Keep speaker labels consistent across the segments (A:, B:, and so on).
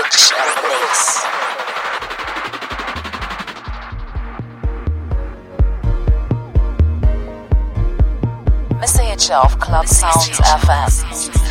A: Bitch in the mix. Mr. Hitcher auf Club Sounds FM.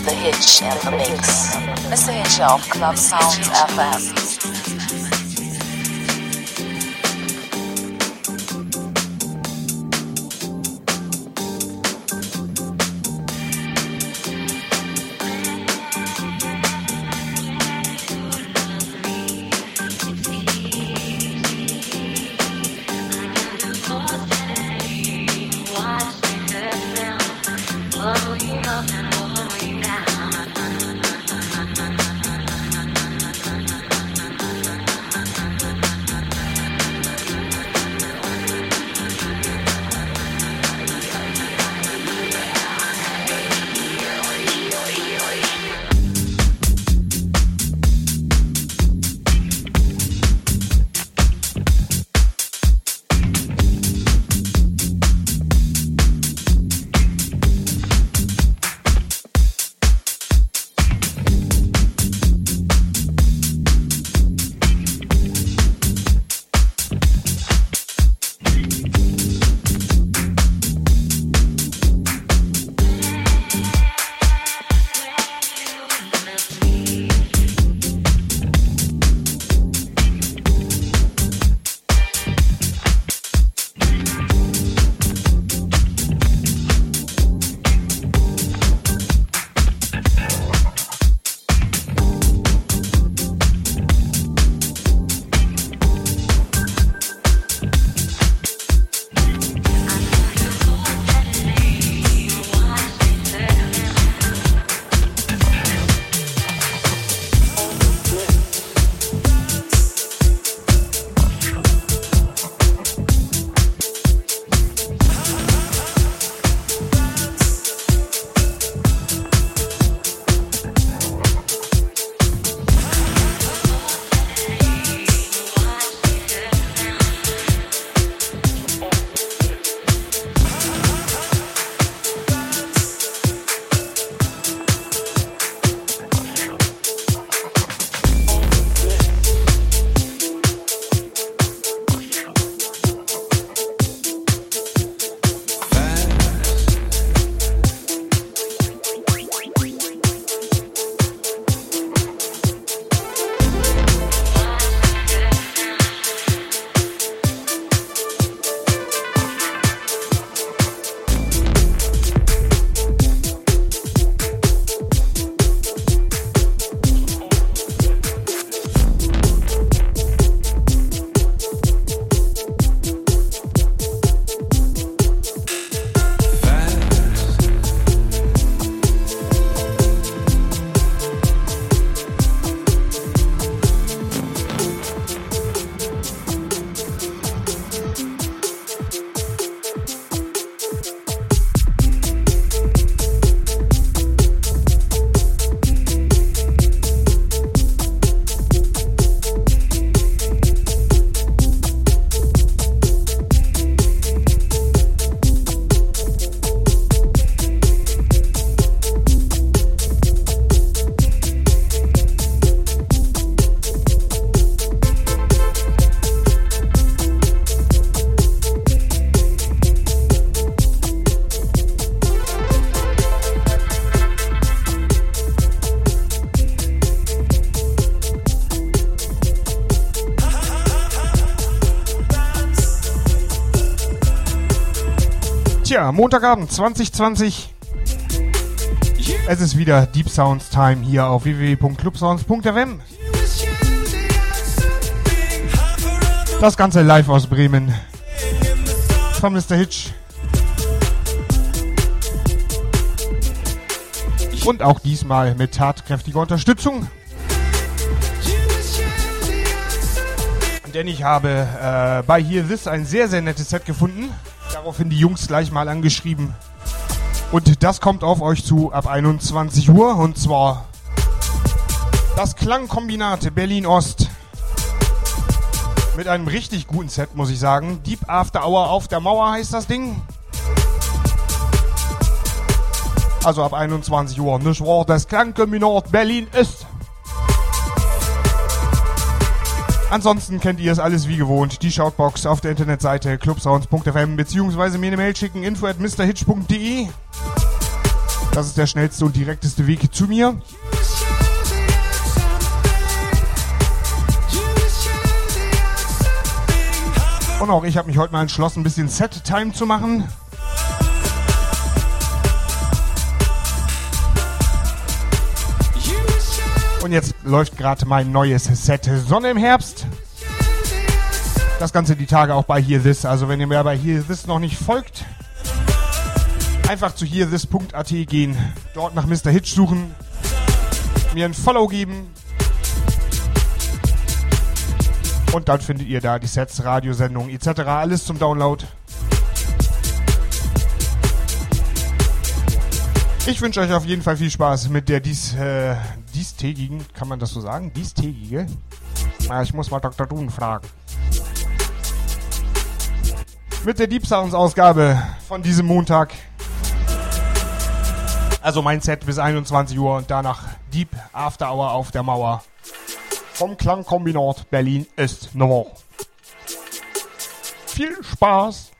A: Mr. Hitch in the mix. Mr. Hitch of Club Sounds FM.
B: Tja, Montagabend 2020. Es ist wieder Deep Sounds Time hier auf www.clubsounds.fm. Das Ganze live aus Bremen. Von Mr. Hitch. Und auch diesmal mit tatkräftiger Unterstützung. Denn ich habe äh, bei Here This ein sehr, sehr nettes Set gefunden. Daraufhin die Jungs gleich mal angeschrieben. Und das kommt auf euch zu ab 21 Uhr. Und zwar das Klangkombinat Berlin Ost. Mit einem richtig guten Set, muss ich sagen. Deep After Hour auf der Mauer heißt das Ding. Also ab 21 Uhr. Das war das Klangkombinat Berlin Ost. Ansonsten kennt ihr es alles wie gewohnt. Die Shoutbox auf der Internetseite clubsounds.fm beziehungsweise mir eine Mail schicken info at mrhitch.de. Das ist der schnellste und direkteste Weg zu mir. Und auch ich habe mich heute mal entschlossen, ein bisschen Set-Time zu machen. Und jetzt läuft gerade mein neues Set Sonne im Herbst. Das Ganze die Tage auch bei Here This. Also wenn ihr mir bei Here This noch nicht folgt, einfach zu hearthis.at gehen, dort nach Mr. Hitch suchen, mir ein Follow geben und dann findet ihr da die Sets, Radiosendungen etc. Alles zum Download. Ich wünsche euch auf jeden Fall viel Spaß mit der dies, äh, diestägigen, kann man das so sagen? Diestägige? Na, ich muss mal Dr. Dun fragen. Mit der Deep Sounds Ausgabe von diesem Montag. Also mein Set bis 21 Uhr und danach Deep After Hour auf der Mauer. Vom Klangkombinat Berlin ist Noir. Viel Spaß!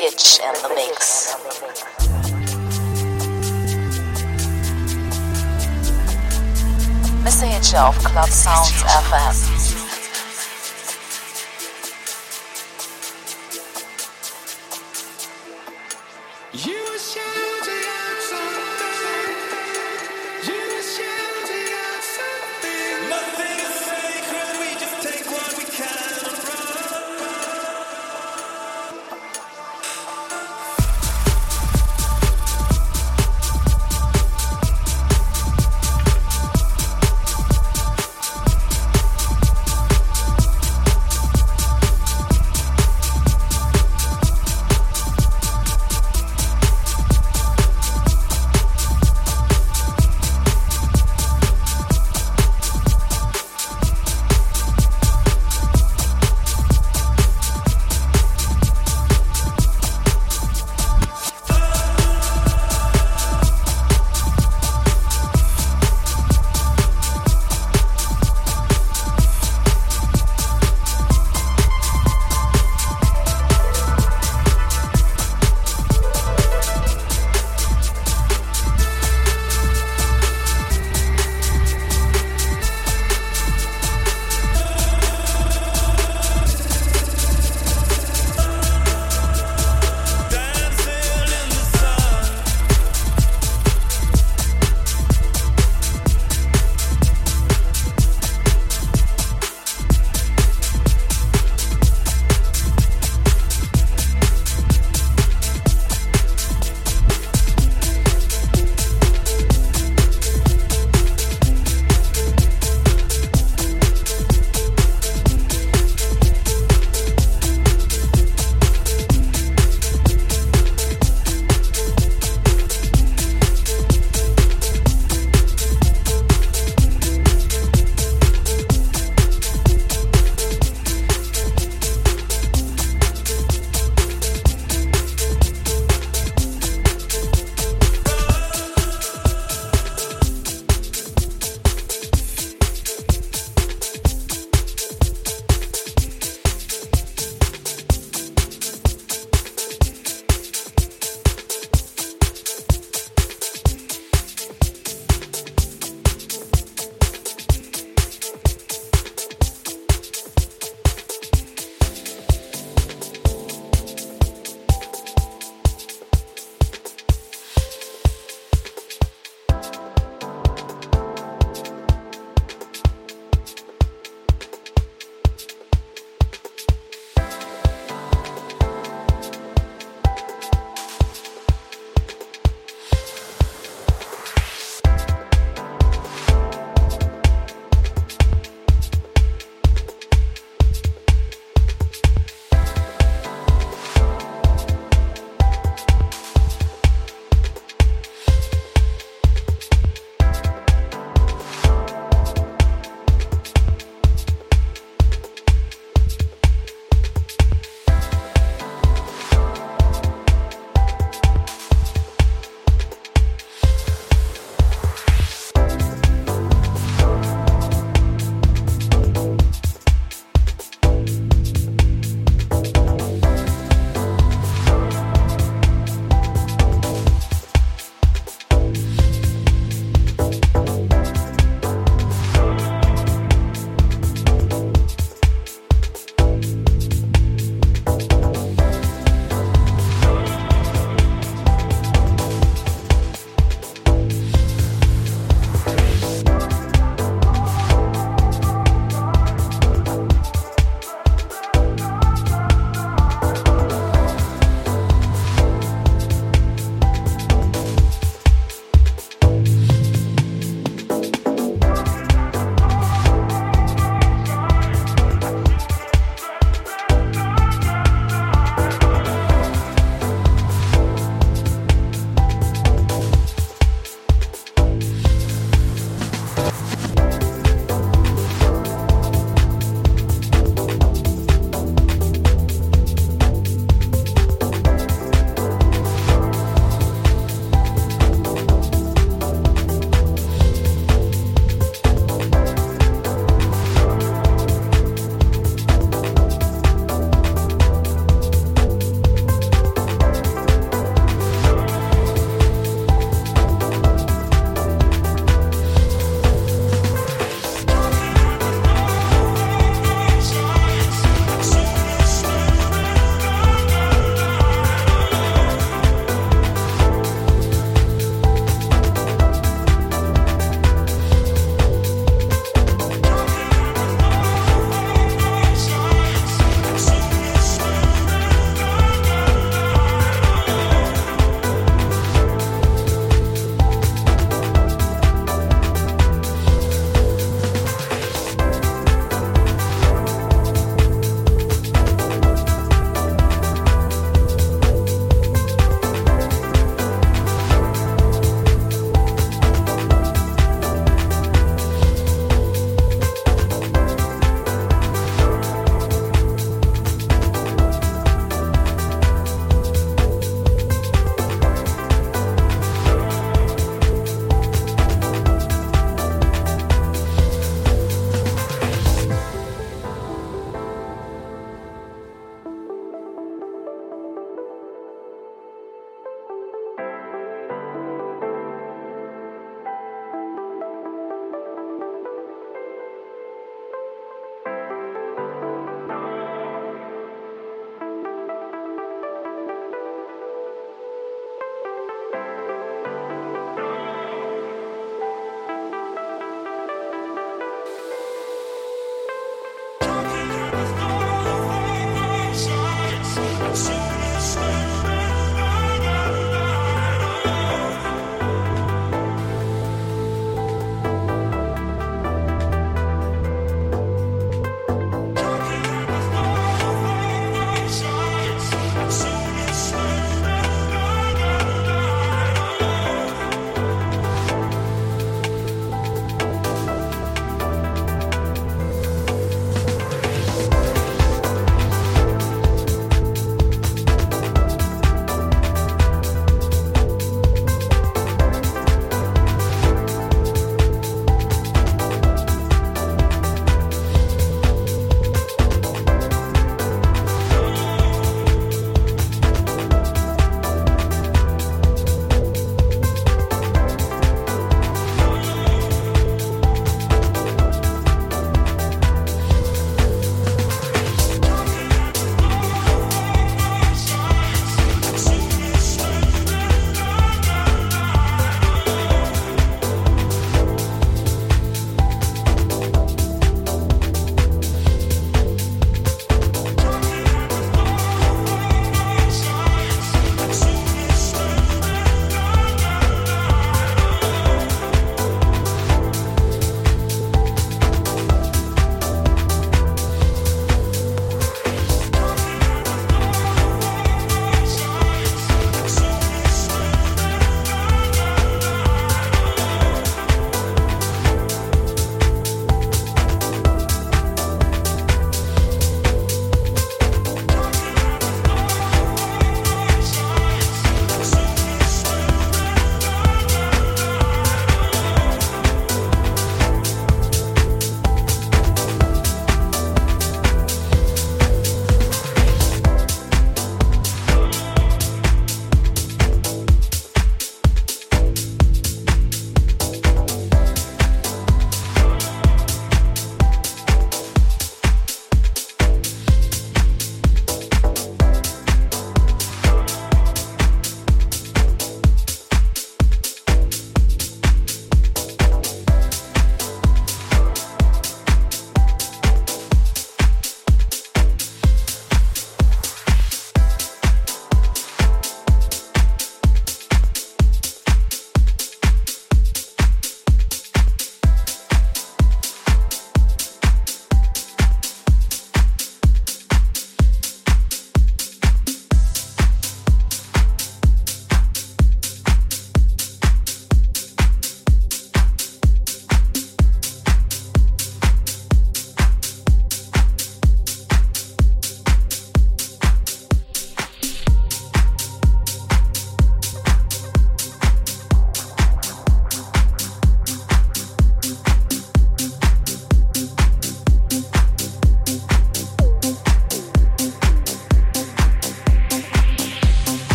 A: Hitch and the Mix. Mr. Hitch auf Club Sounds FM.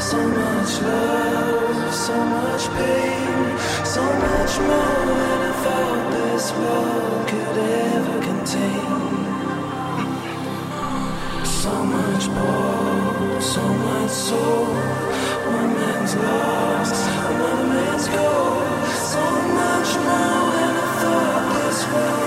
C: so much love, so much pain, so much more than I thought this world could ever contain. So much more, so much soul. One man's another man's gold. So much more than I thought this world.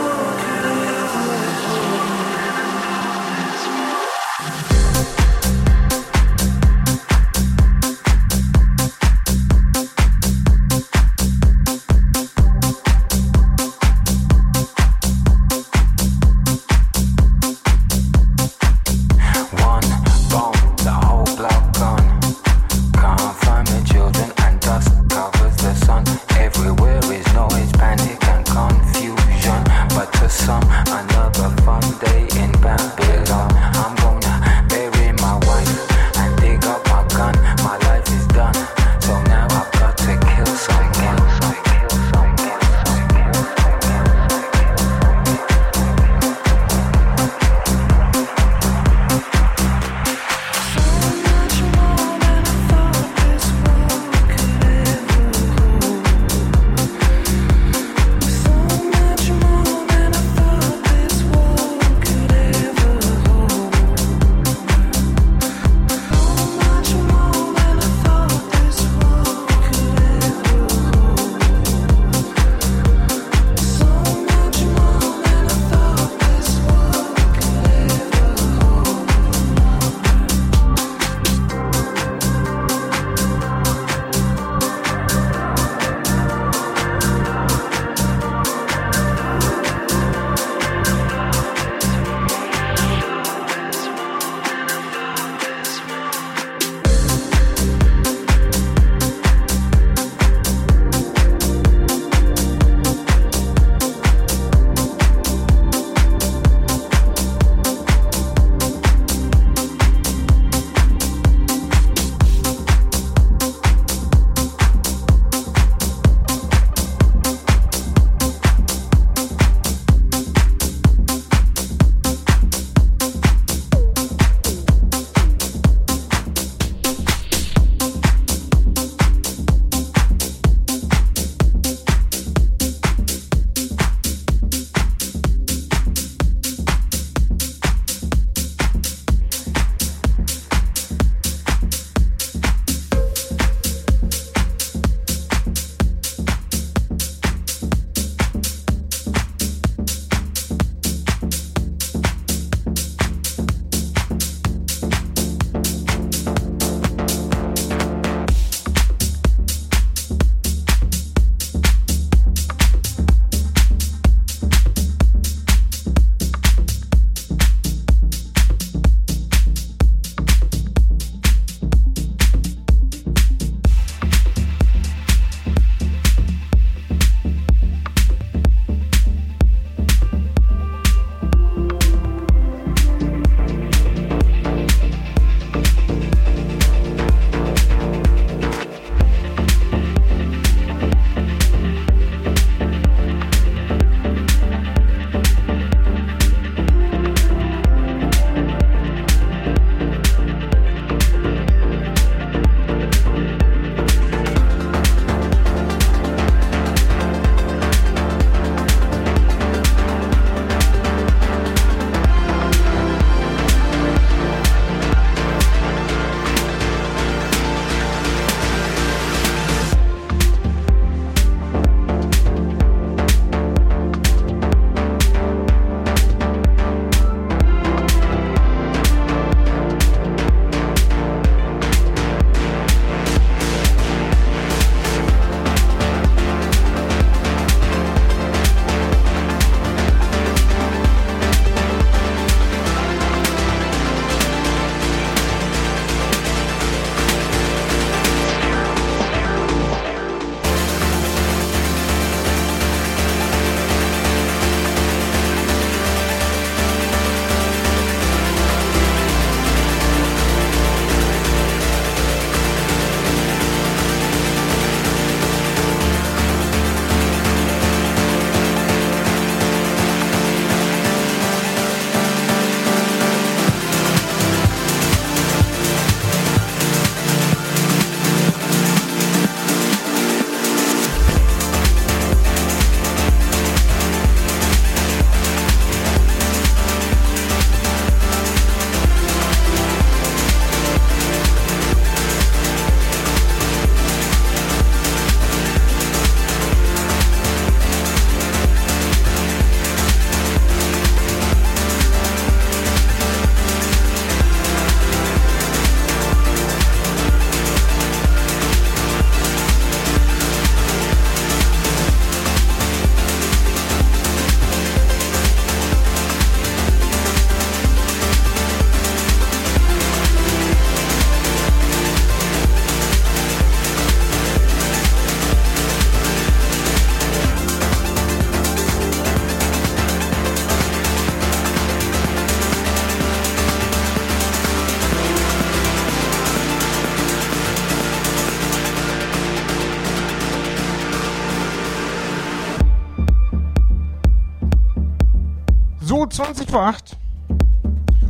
B: 20 vor 8.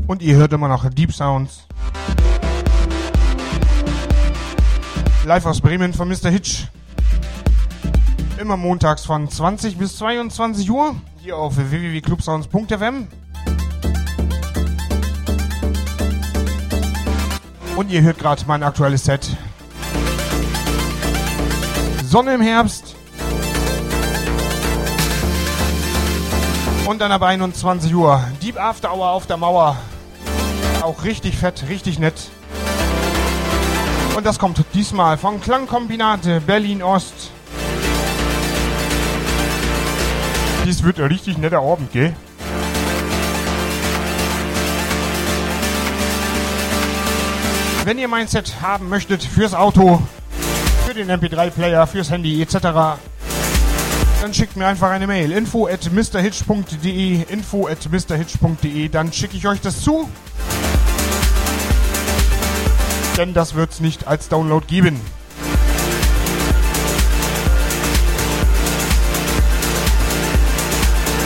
B: Und ihr hört immer noch Deep Sounds. Live aus Bremen von Mr. Hitch. Immer montags von 20 bis 22 Uhr. Hier auf www.clubsounds.fm. Und ihr hört gerade mein aktuelles Set. Sonne im Herbst. Und dann ab 21 Uhr. Deep After Hour auf der Mauer. Auch richtig fett, richtig nett. Und das kommt diesmal von Klangkombinate Berlin Ost. Dies wird ein richtig netter Abend, gell? Wenn ihr mein Set haben möchtet fürs Auto, für den MP3-Player, fürs Handy etc., dann schickt mir einfach eine Mail. Info at mrhitch.de, info at mrhitch.de, dann schicke ich euch das zu. Denn das wird es nicht als Download geben.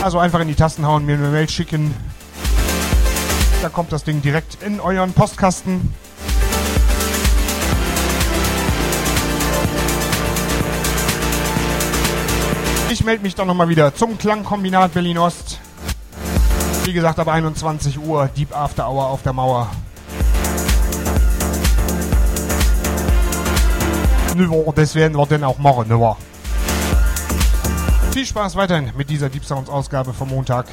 B: Also einfach in die Tasten hauen, mir eine Mail schicken. Dann kommt das Ding direkt in euren Postkasten. Ich melde mich dann nochmal wieder zum Klangkombinat Berlin Ost. Wie gesagt, ab 21 Uhr Deep After Hour auf der Mauer. Nö, das werden wir dann auch machen, ne? Viel Spaß weiterhin mit dieser Deep Sounds Ausgabe vom Montag.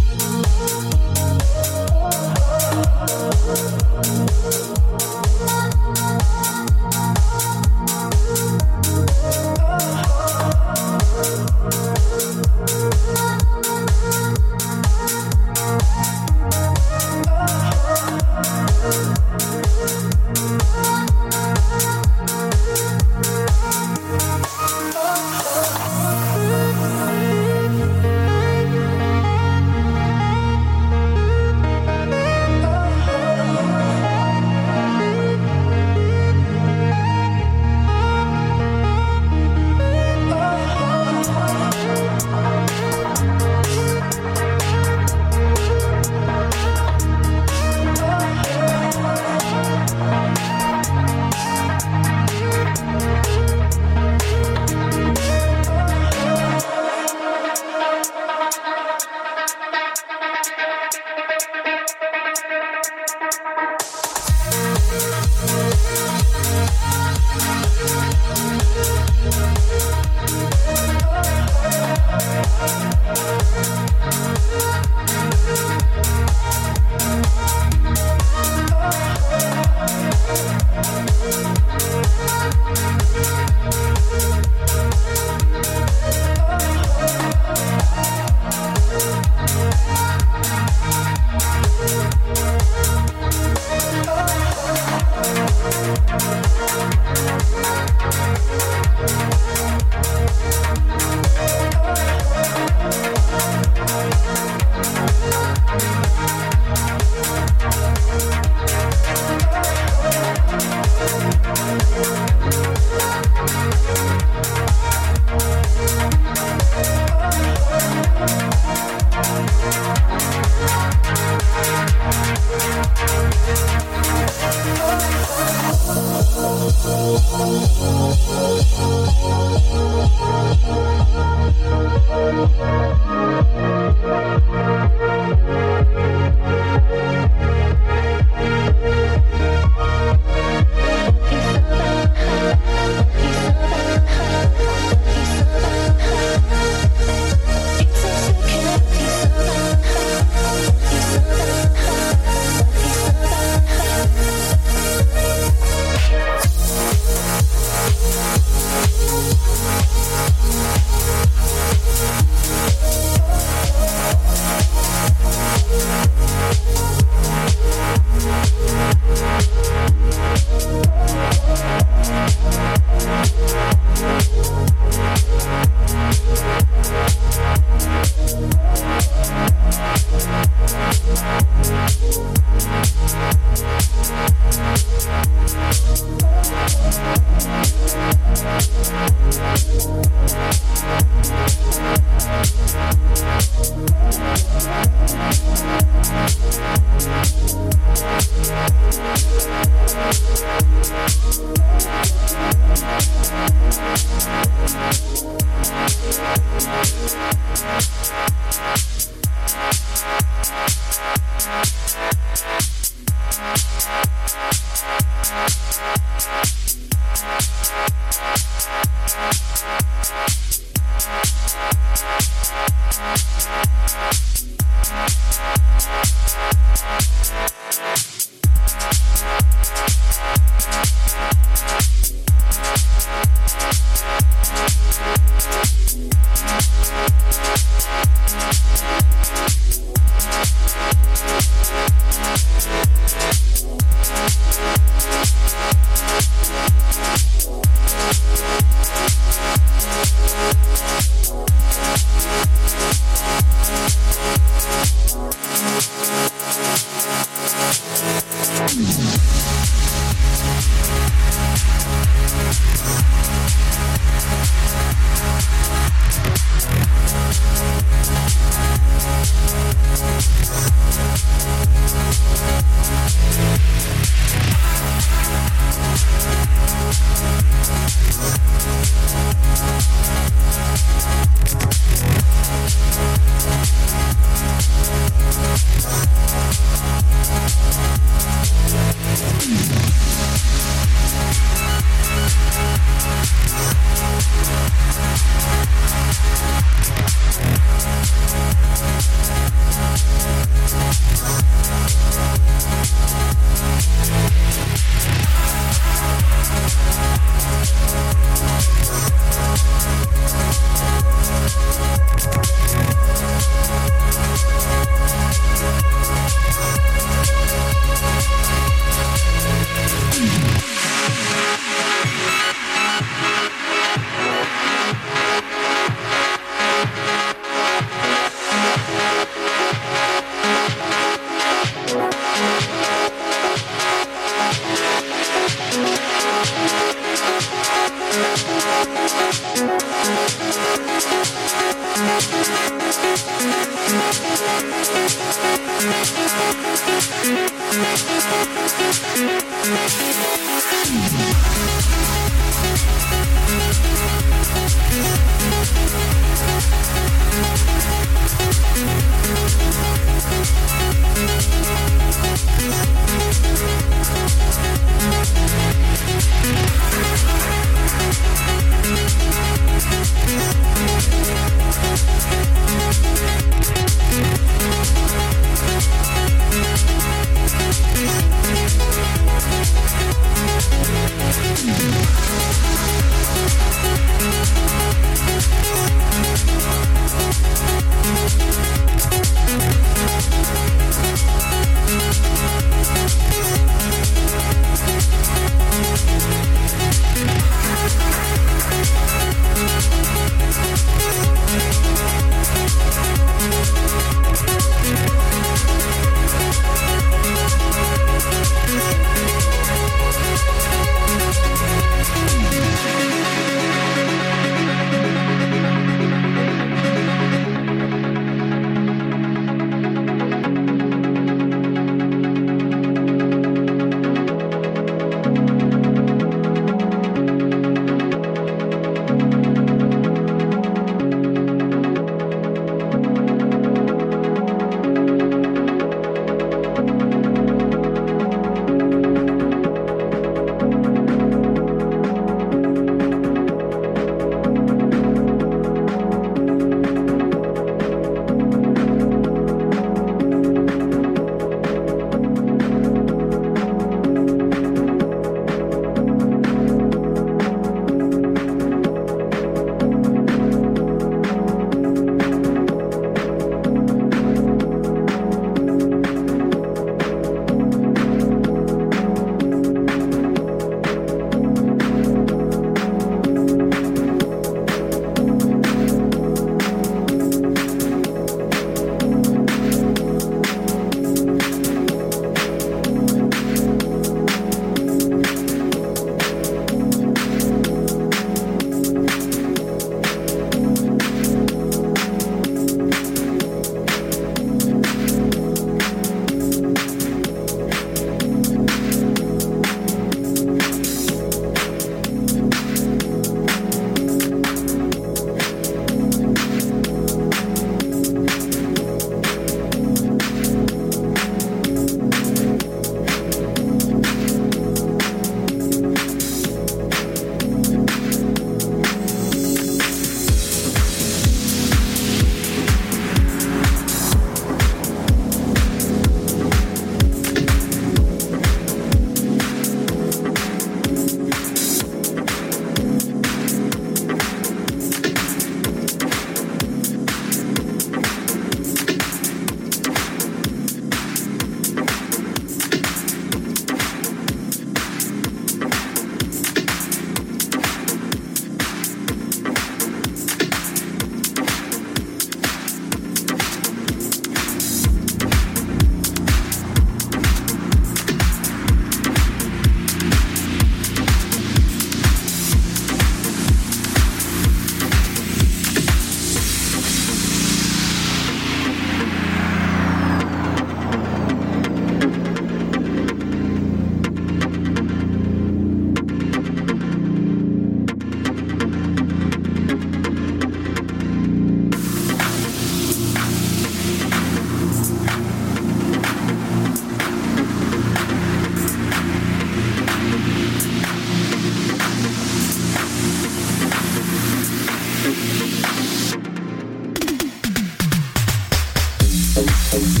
D: Thank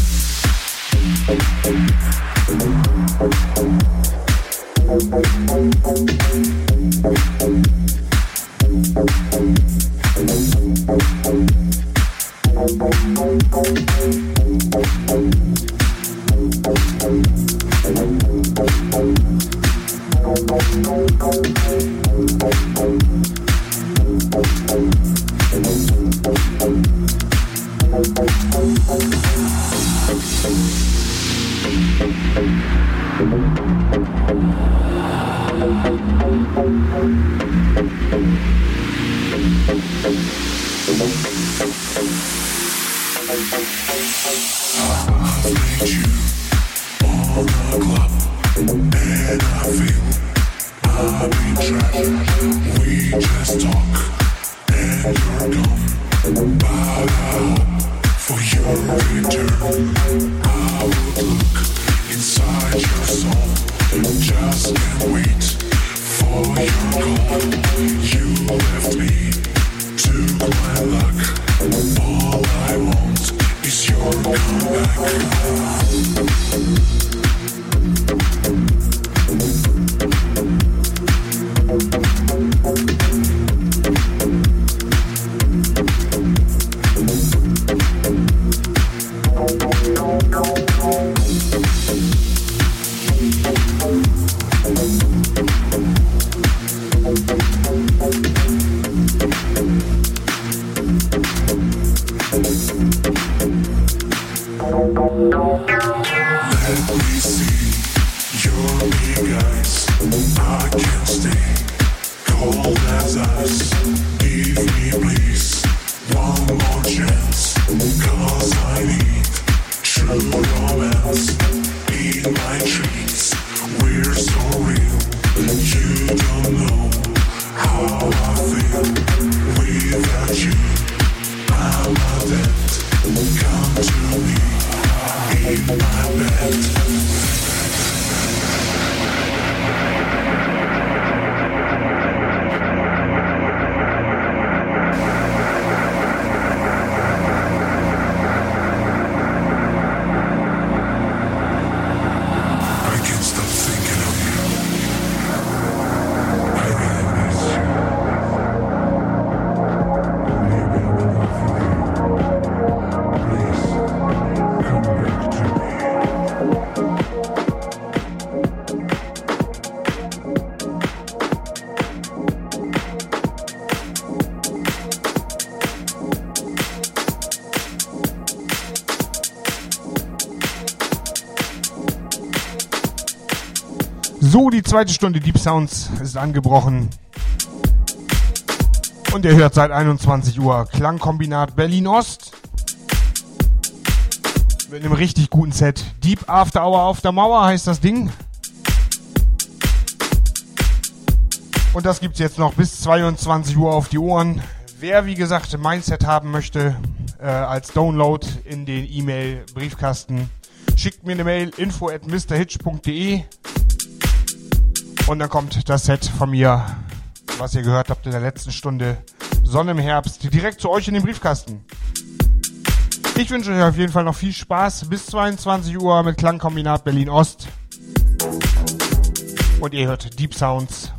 D: zweite Stunde Deep Sounds ist angebrochen. Und ihr hört seit 21 Uhr Klangkombinat Berlin Ost. Mit einem richtig guten Set. Deep After Hour auf der Mauer heißt das Ding. Und das gibt es jetzt noch bis 22 Uhr auf die Ohren. Wer, wie gesagt, mein Set haben möchte, äh, als Download in den E-Mail-Briefkasten, schickt mir eine Mail info at mrhitch.de und dann kommt das Set von mir, was ihr gehört habt in der letzten Stunde. Sonne im Herbst, direkt zu euch in den Briefkasten. Ich wünsche euch auf jeden Fall noch viel Spaß bis 22 Uhr mit Klangkombinat Berlin Ost. Und ihr hört Deep Sounds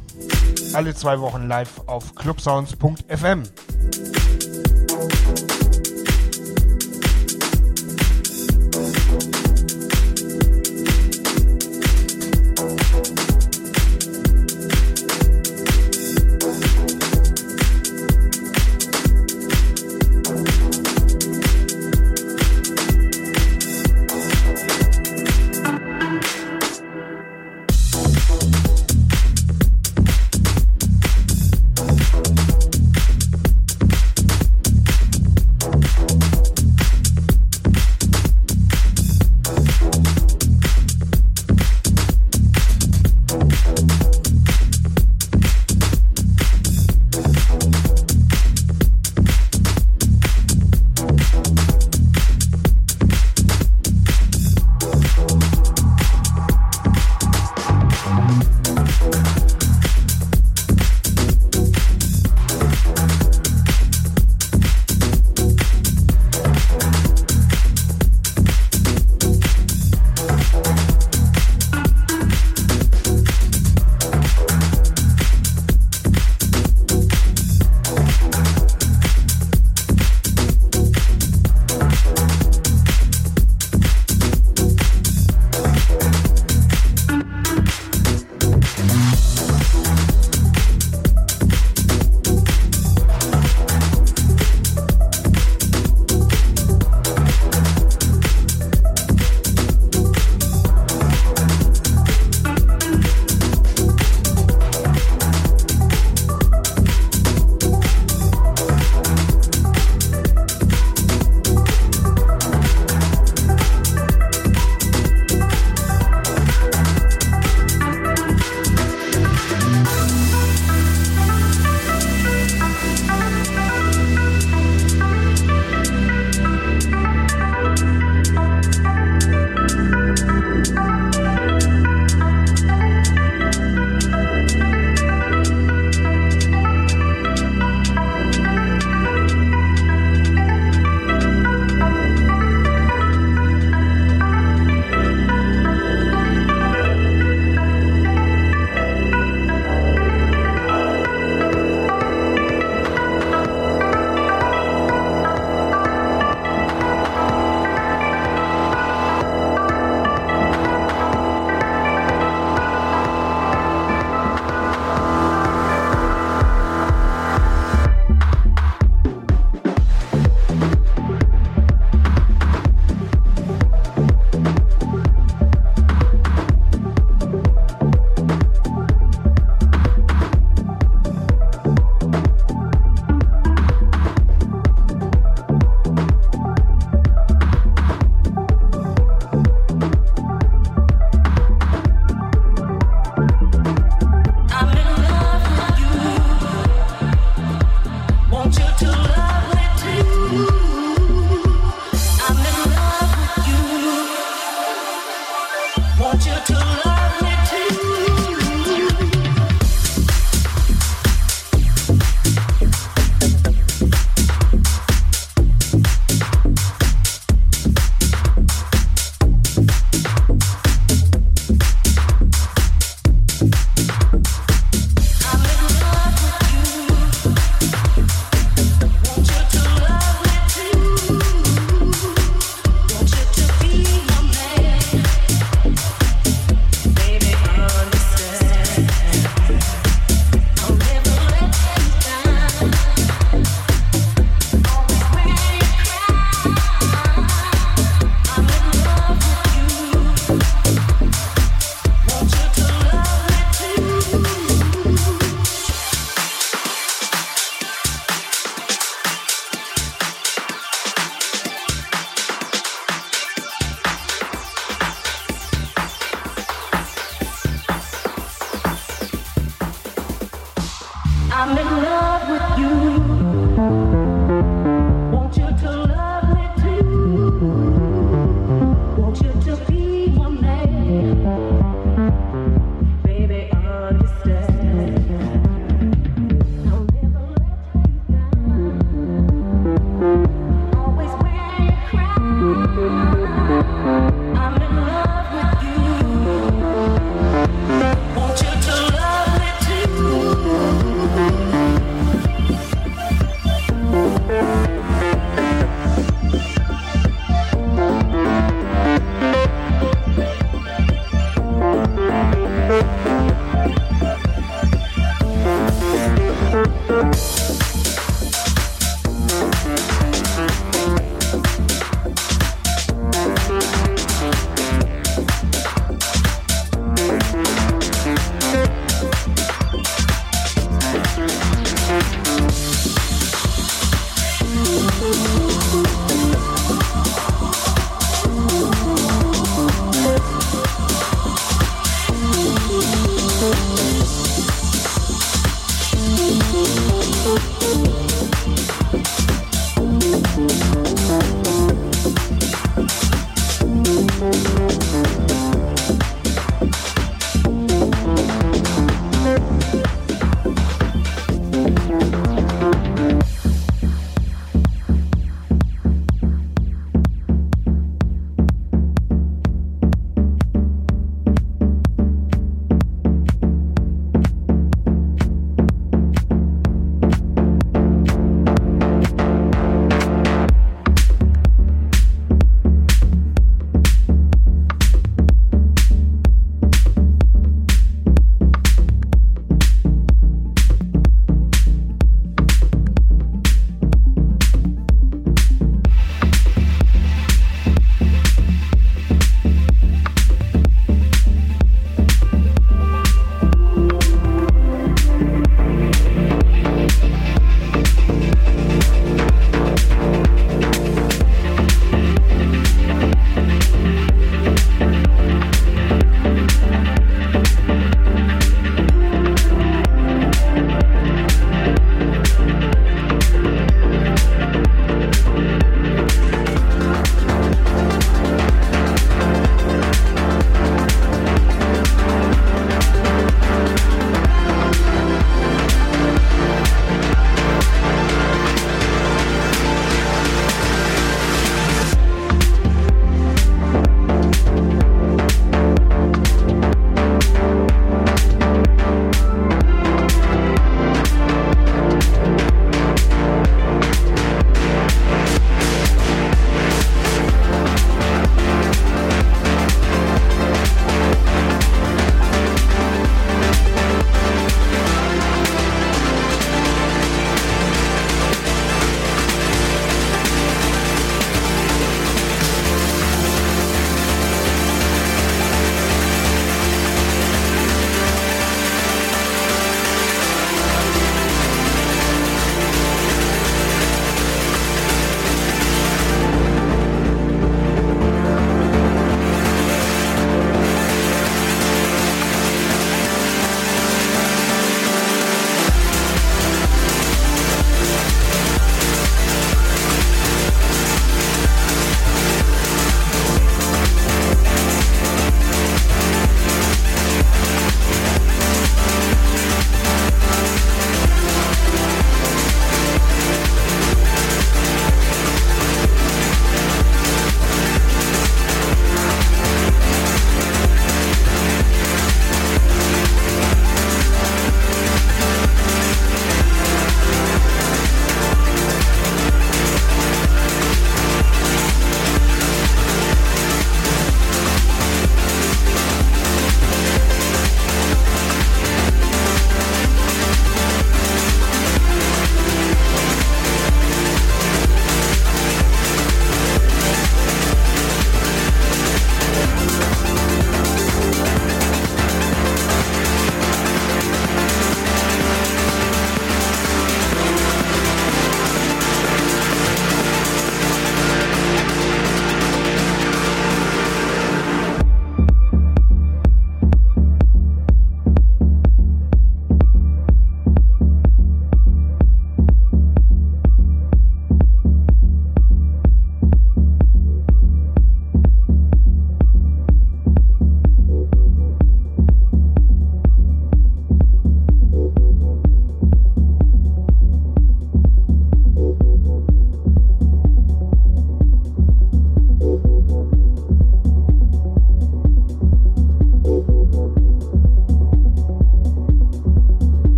D: alle zwei Wochen live auf clubsounds.fm.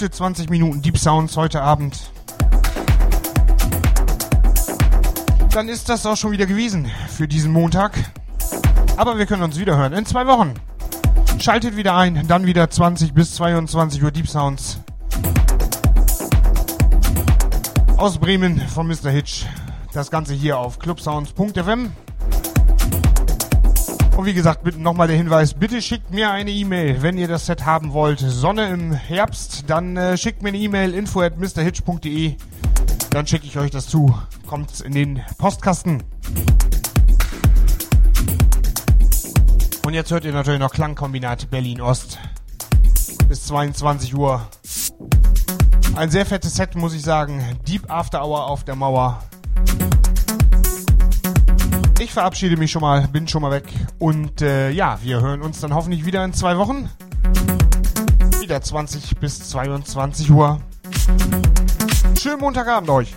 B: gute 20 Minuten Deep Sounds heute Abend. Dann ist das auch schon wieder gewesen für diesen Montag. Aber wir können uns wieder hören in zwei Wochen. Schaltet wieder ein, dann wieder 20 bis 22 Uhr Deep Sounds. Aus Bremen von Mr. Hitch. Das Ganze hier auf clubsounds.fm. Und wie gesagt, nochmal der Hinweis, bitte schickt mir eine E-Mail, wenn ihr das Set haben wollt. Sonne im Herbst, dann äh, schickt mir eine E-Mail info at mrhitch.de. Dann schicke ich euch das zu. Kommt in den Postkasten. Und jetzt hört ihr natürlich noch Klangkombinat Berlin Ost. Bis 22 Uhr. Ein sehr fettes Set, muss ich sagen. Deep After Hour auf der Mauer. Ich verabschiede mich schon mal, bin schon mal weg. Und äh, ja, wir hören uns dann hoffentlich wieder in zwei Wochen. Wieder 20 bis 22 Uhr. Schönen Montagabend euch.